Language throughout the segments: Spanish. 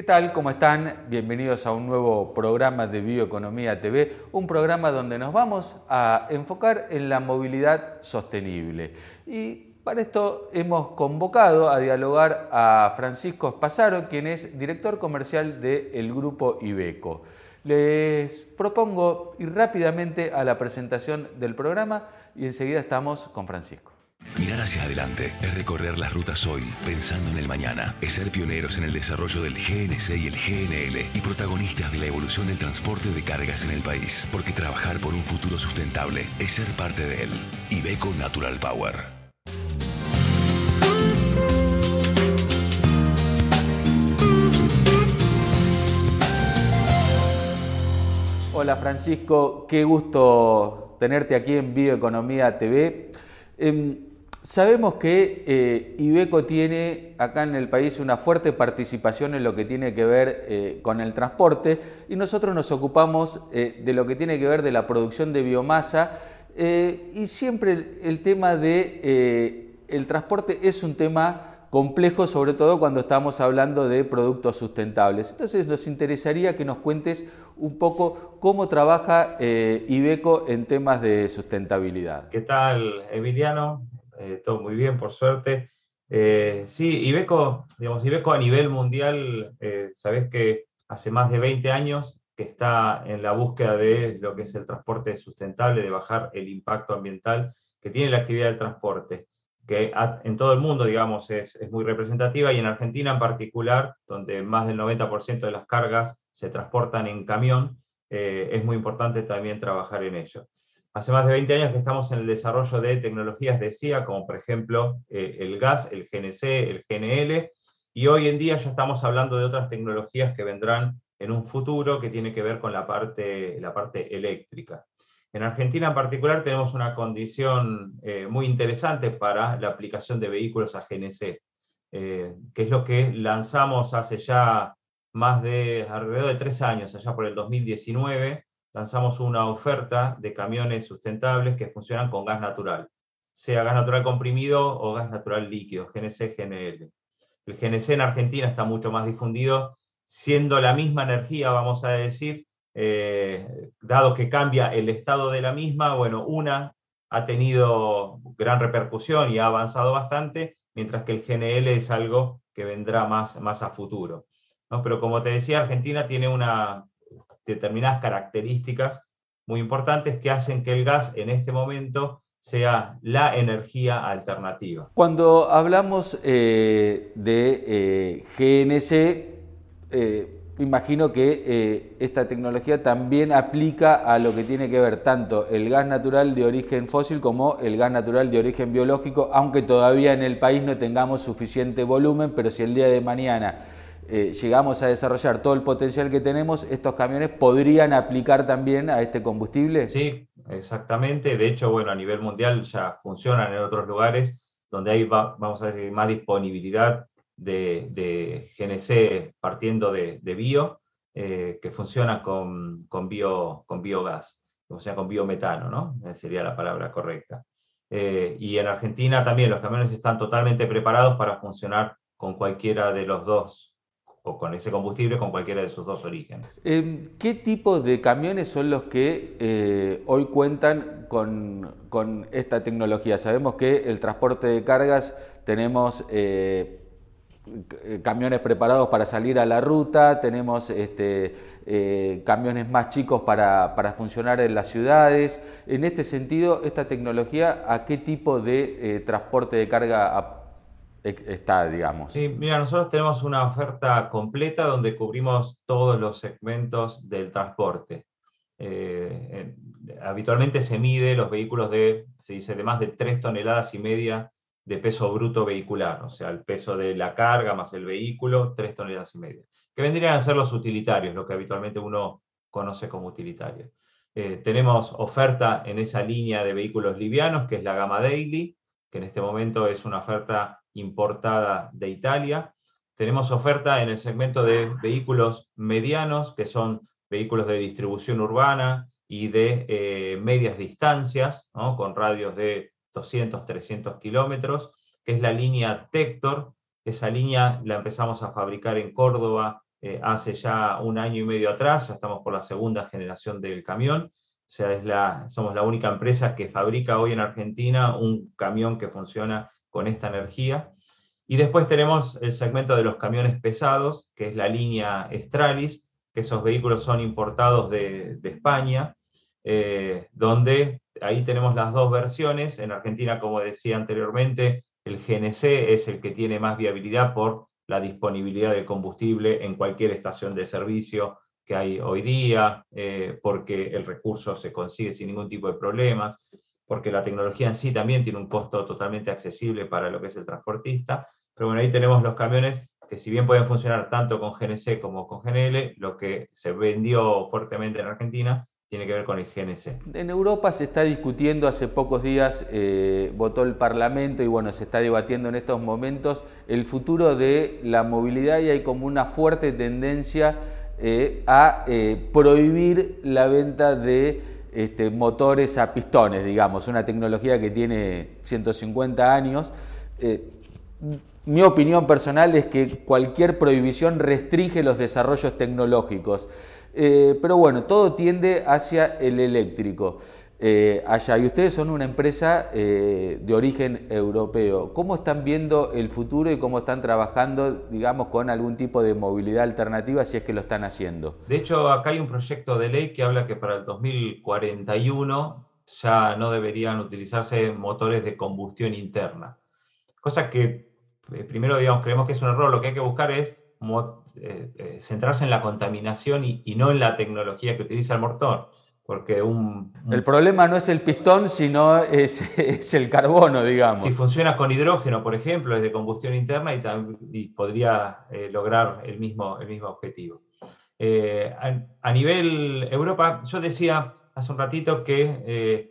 ¿Qué tal? ¿Cómo están? Bienvenidos a un nuevo programa de Bioeconomía TV, un programa donde nos vamos a enfocar en la movilidad sostenible. Y para esto hemos convocado a dialogar a Francisco Espasaro, quien es director comercial del grupo Ibeco. Les propongo ir rápidamente a la presentación del programa y enseguida estamos con Francisco. Mirar hacia adelante es recorrer las rutas hoy pensando en el mañana. Es ser pioneros en el desarrollo del GNC y el GNL y protagonistas de la evolución del transporte de cargas en el país. Porque trabajar por un futuro sustentable es ser parte de él. Ibeco Natural Power. Hola Francisco, qué gusto tenerte aquí en Bioeconomía TV. Em, Sabemos que eh, Ibeco tiene acá en el país una fuerte participación en lo que tiene que ver eh, con el transporte y nosotros nos ocupamos eh, de lo que tiene que ver de la producción de biomasa y siempre el, tema de el transporte es un tema complejo, sobre todo cuando estamos hablando de productos sustentables. Entonces nos interesaría que nos cuentes un poco cómo trabaja Ibeco en temas de sustentabilidad. ¿Qué tal, Emiliano? Eh, todo muy bien, por suerte. Eh, sí, Ibeco, digamos, Ibeco a nivel mundial, eh, sabes que hace más de 20 años que está en la búsqueda de lo que es el transporte sustentable, de bajar el impacto ambiental que tiene la actividad del transporte, que en todo el mundo, digamos, es, es muy representativa y en Argentina en particular, donde más del 90% de las cargas se transportan en camión, es muy importante también trabajar en ello. Hace más de 20 años que estamos en el desarrollo de tecnologías de CIA, como por ejemplo eh, el gas, el GNC, el GNL, y hoy en día ya estamos hablando de otras tecnologías que vendrán en un futuro que tiene que ver con la parte, la parte eléctrica. En Argentina en particular tenemos una condición eh, muy interesante para la aplicación de vehículos a GNC, eh, que es lo que lanzamos hace ya más de alrededor de tres años, allá por el 2019, lanzamos una oferta de camiones sustentables que funcionan con gas natural, sea gas natural comprimido o gas natural líquido, GNC, GNL. El GNC en Argentina está mucho más difundido, siendo la misma energía, vamos a decir, eh, dado que cambia el estado de la misma, bueno, una ha tenido gran repercusión y ha avanzado bastante, mientras que el GNL es algo que vendrá más, más a futuro. ¿no? Pero como te decía, Argentina tiene una, determinadas características muy importantes que hacen que el gas en este momento sea la energía alternativa. Cuando hablamos eh, de eh, GNC, eh, imagino que esta tecnología también aplica a lo que tiene que ver tanto el gas natural de origen fósil como el gas natural de origen biológico, aunque todavía en el país no tengamos suficiente volumen, pero si el día de mañana eh, llegamos a desarrollar todo el potencial que tenemos, estos camiones podrían aplicar también a este combustible? Sí, exactamente. De hecho, bueno, a nivel mundial ya funcionan en otros lugares donde hay, vamos a decir, más disponibilidad de, GNC partiendo de, bio, eh, que funciona con, bio, con biogás, o sea, con biometano, ¿no? Eh, sería la palabra correcta. y en Argentina también los camiones están totalmente preparados para funcionar con cualquiera de los dos o con ese combustible con cualquiera de sus dos orígenes. Em, ¿Qué tipo de camiones son los que eh, hoy cuentan con, esta tecnología? Sabemos que el transporte de cargas tenemos eh, camiones preparados para salir a la ruta, tenemos este, eh, camiones más chicos para, para, funcionar en las ciudades. En este sentido, ¿esta tecnología a qué tipo de transporte de carga está, digamos. Sí, mira, nosotros tenemos una oferta completa donde cubrimos todos los segmentos del transporte. Eh, habitualmente se mide los vehículos de, se dice, de más de 3 toneladas y media de peso bruto vehicular, o sea, el peso de la carga más el vehículo, 3 toneladas y media, que vendrían a ser los utilitarios, lo que habitualmente uno conoce como utilitarios. Eh, tenemos oferta en esa línea de vehículos livianos, que es la gama Daily, que en este momento es una oferta importada de Italia. Tenemos oferta en el segmento de vehículos medianos, que son vehículos de distribución urbana y de eh, medias distancias, con radios de 200, 300 kilómetros, que es la línea Tector. Esa línea la empezamos a fabricar en Córdoba hace ya un año y medio atrás, ya estamos por la segunda generación del camión, o sea, es la, somos la única empresa que fabrica hoy en Argentina un camión que funciona con esta energía. Y después tenemos el segmento de los camiones pesados, que es la línea Stralis, que esos vehículos son importados de, España, eh, donde ahí tenemos las dos versiones. En Argentina, como decía anteriormente, el GNC es el que tiene más viabilidad por la disponibilidad de combustible en cualquier estación de servicio que hay hoy día, eh, porque el recurso se consigue sin ningún tipo de problemas, porque la tecnología en sí también tiene un costo totalmente accesible para lo que es el transportista. Pero bueno, ahí tenemos los camiones que si bien pueden funcionar tanto con GNC como con GNL, lo que se vendió fuertemente en Argentina tiene que ver con el GNC. En Europa se está discutiendo, hace pocos días eh, votó el Parlamento y bueno, se está debatiendo en estos momentos el futuro de la movilidad y hay como una fuerte tendencia eh, a eh, prohibir la venta de este, motores a pistones, digamos, una tecnología que tiene 150 años mi opinión personal es que cualquier prohibición restringe los desarrollos tecnológicos. Eh, pero bueno, todo tiende hacia el eléctrico. Eh, allá, y ustedes son una empresa eh, de origen europeo. ¿Cómo están viendo el futuro y cómo están trabajando, digamos, con algún tipo de movilidad alternativa si es que lo están haciendo? De hecho, acá hay un proyecto de ley que habla que para el 2041 ya no deberían utilizarse motores de combustión interna. Cosa que eh, primero, digamos, creemos que es un error, lo que hay que buscar es centrarse en la contaminación y, no en la tecnología que utiliza el motor. Porque un, El problema no es el pistón, sino es, el carbono, digamos. Si funciona con hidrógeno, por ejemplo, es de combustión interna y, podría lograr el mismo, el mismo objetivo. a, nivel Europa, yo decía hace un ratito que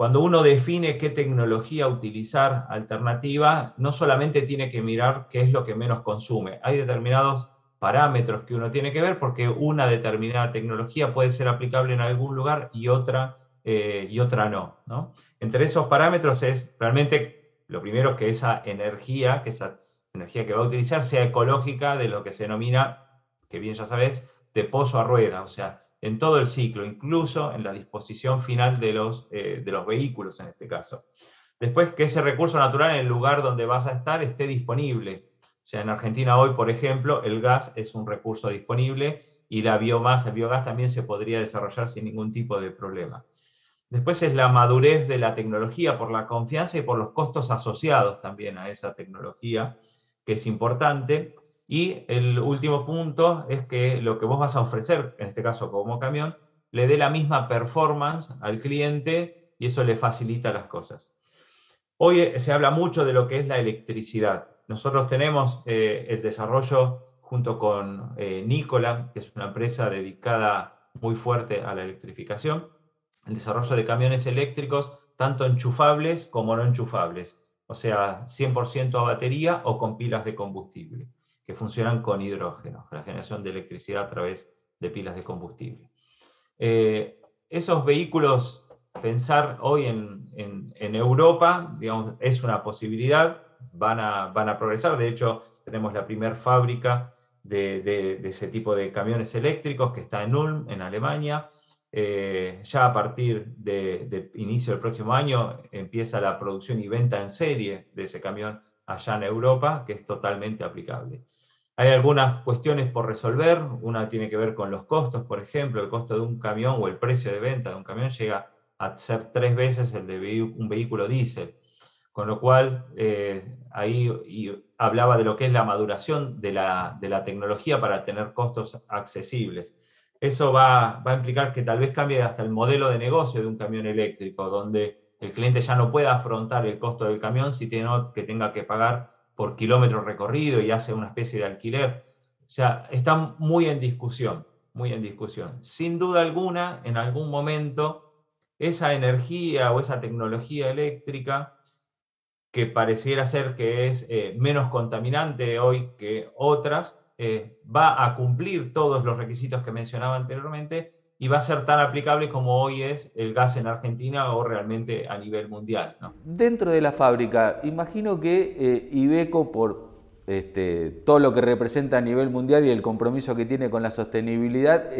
cuando uno define qué tecnología utilizar alternativa, no solamente tiene que mirar qué es lo que menos consume. Hay determinados parámetros que uno tiene que ver porque una determinada tecnología puede ser aplicable en algún lugar y otra, eh, y otra no, Entre esos parámetros es realmente lo primero que esa energía, que esa energía que va a utilizar sea ecológica de lo que se denomina, que bien ya sabes, de pozo a rueda, o sea, en todo el ciclo, incluso en la disposición final de los, eh, de los vehículos en este caso. Después, que ese recurso natural en el lugar donde vas a estar esté disponible. Sea, en Argentina hoy, por ejemplo, el gas es un recurso disponible y la biomasa, el biogás también se podría desarrollar sin ningún tipo de problema. Después es la madurez de la tecnología por la confianza y por los costos asociados también a esa tecnología, que es importante. Y el último punto es que lo que vos vas a ofrecer, en este caso como camión, le dé la misma performance al cliente y eso le facilita las cosas. Hoy se habla mucho de lo que es la electricidad. Nosotros tenemos eh, el desarrollo junto con eh, Nicola, que es una empresa dedicada muy fuerte a la electrificación, el desarrollo de camiones eléctricos, tanto enchufables como no enchufables, o sea, 100% a batería o con pilas de combustible que funcionan con hidrógeno, la generación de electricidad a través de pilas de combustible. Eh, esos vehículos, pensar hoy en, Europa, digamos, es una posibilidad, van a, van a progresar, de hecho tenemos la primera fábrica de, ese tipo de camiones eléctricos que está en Ulm, en Alemania. Eh, ya a partir de, de, inicio del próximo año empieza la producción y venta en serie de ese camión allá en Europa, que es totalmente aplicable. Hay algunas cuestiones por resolver, una tiene que ver con los costos, por ejemplo, el costo de un camión o el precio de venta de un camión llega a ser tres veces el de un vehículo diésel, con lo cual eh, ahí hablaba de lo que es la maduración de la, tecnología para tener costos accesibles. Eso va, va a implicar que tal vez cambie hasta el modelo de negocio de un camión eléctrico, donde el cliente ya no pueda afrontar el costo del camión si tiene que tenga que pagar por kilómetro recorrido y hace una especie de alquiler. O sea, está muy en discusión, muy en discusión. Sin duda alguna, en algún momento, esa energía o esa tecnología eléctrica que pareciera ser que es eh, menos contaminante hoy que otras, eh, va a cumplir todos los requisitos que mencionaba anteriormente y va a ser tan aplicable como hoy es el gas en Argentina o realmente a nivel mundial. Dentro de la fábrica, imagino que eh, Ibeco, por este, todo lo que representa a nivel mundial y el compromiso que tiene con la sostenibilidad,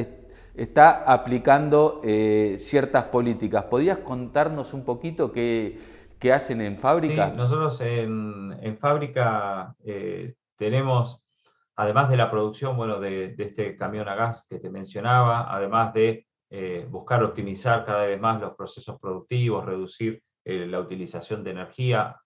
está aplicando eh, ciertas políticas. ¿Podías contarnos un poquito qué, hacen en fábrica? Sí, nosotros en, fábrica eh, tenemos, además de la producción bueno, de, este camión a gas que te mencionaba, además de eh, buscar optimizar cada vez más los procesos productivos, reducir la utilización de energía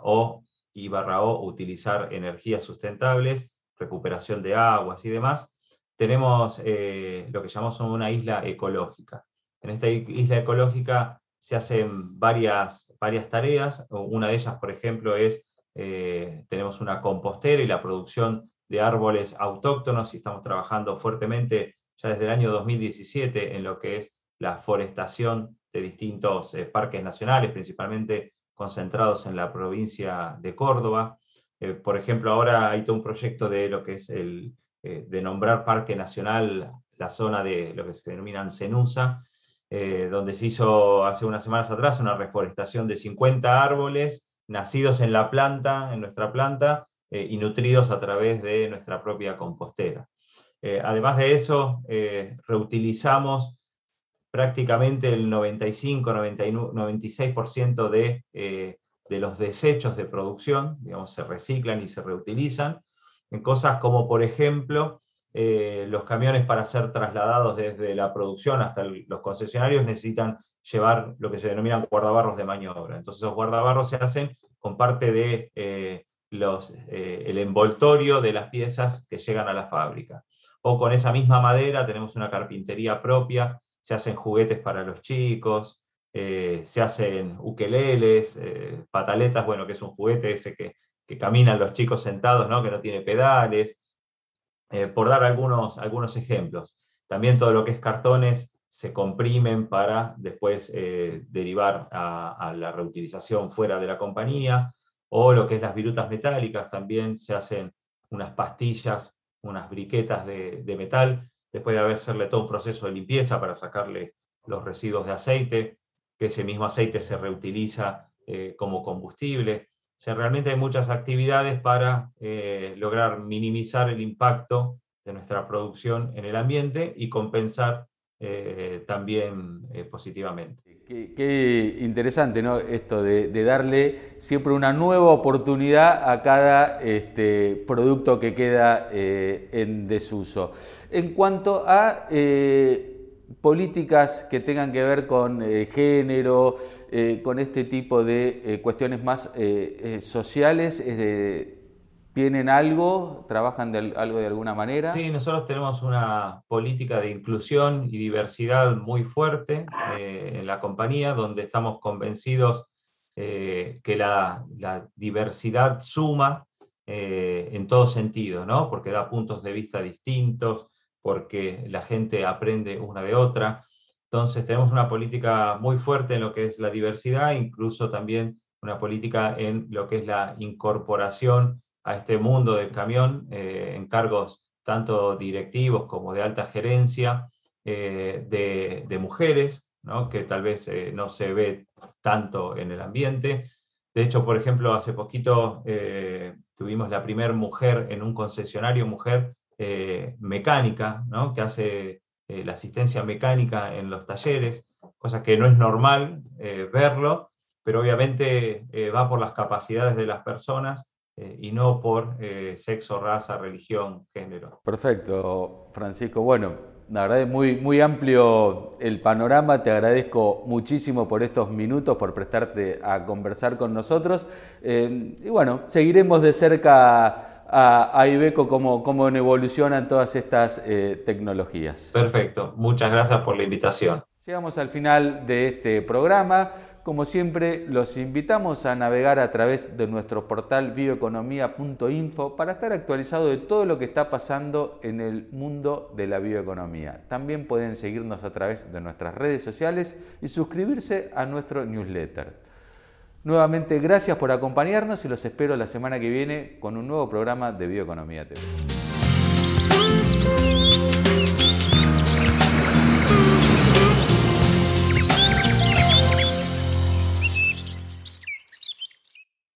o y barra O, utilizar energías sustentables, recuperación de aguas y demás, tenemos eh, lo que llamamos una isla ecológica. En esta isla ecológica se hacen varias, varias tareas. Una de ellas, por ejemplo, es, eh, tenemos una compostera y la producción de árboles autóctonos y estamos trabajando fuertemente ya desde el año 2017 en lo que es la forestación de distintos eh, parques nacionales, principalmente concentrados en la provincia de Córdoba. Eh, por ejemplo, ahora hay todo un proyecto de lo que es el, de nombrar Parque Nacional la zona de lo que se denominan Cenusa, eh, donde se hizo hace unas semanas atrás una reforestación de 50 árboles nacidos en la planta, en nuestra planta, y nutridos a través de nuestra propia compostera. además de eso, reutilizamos prácticamente el 95, 96% de, eh, de los desechos de producción, digamos, se reciclan y se reutilizan, en cosas como, por ejemplo, eh, los camiones para ser trasladados desde la producción hasta los concesionarios necesitan llevar lo que se denominan guardabarros de maniobra. Entonces, los guardabarros se hacen con parte de eh, el envoltorio de las piezas que llegan a la fábrica. O con esa misma madera tenemos una carpintería propia se hacen juguetes para los chicos, eh, se hacen ukeleles, eh, pataletas, bueno, que es un juguete ese que, caminan los chicos sentados, ¿no? que no tiene pedales, eh, por dar algunos, algunos ejemplos. También todo lo que es cartones se comprimen para después derivar a, la reutilización fuera de la compañía, o lo que es las virutas metálicas, también se hacen unas pastillas, unas briquetas de, metal después de hacerle todo un proceso de limpieza para sacarle los residuos de aceite, que ese mismo aceite se reutiliza eh, como combustible. O realmente hay muchas actividades para eh, lograr minimizar el impacto de nuestra producción en el ambiente y compensar eh, también positivamente. Qué, interesante, ¿no? Esto de, darle siempre una nueva oportunidad a cada este, producto que queda eh, en desuso. En cuanto a eh, políticas que tengan que ver con eh, género, con este tipo de cuestiones más sociales, ¿Tienen algo? ¿Trabajan de algo de alguna manera? Sí, nosotros tenemos una política de inclusión y diversidad muy fuerte eh, en la compañía, donde estamos convencidos eh, que la, diversidad suma eh, en todo sentido, ¿no? porque da puntos de vista distintos, porque la gente aprende una de otra. Entonces tenemos una política muy fuerte en lo que es la diversidad, incluso también una política en lo que es la incorporación a este mundo del camión eh, en cargos tanto directivos como de alta gerencia eh, de, mujeres, que tal vez eh, no se ve tanto en el ambiente. De hecho, por ejemplo, hace poquito tuvimos la primera mujer en un concesionario, mujer mecánica, que hace la asistencia mecánica en los talleres, cosa que no es normal verlo, pero obviamente va por las capacidades de las personas eh, y no por eh, sexo, raza, religión, género. Perfecto, Francisco. Bueno, la verdad es muy, muy amplio el panorama. Te agradezco muchísimo por estos minutos, por prestarte a conversar con nosotros. Eh, y bueno, seguiremos de cerca a, a Ibeco cómo, cómo evolucionan todas estas tecnologías. Perfecto. Muchas gracias por la invitación. Llegamos al final de este programa. Como siempre, los invitamos a navegar a través de nuestro portal bioeconomía.info para estar actualizado de todo lo que está pasando en el mundo de la bioeconomía. También pueden seguirnos a través de nuestras redes sociales y suscribirse a nuestro newsletter. Nuevamente, gracias por acompañarnos y los espero la semana que viene con un nuevo programa de Bioeconomía TV.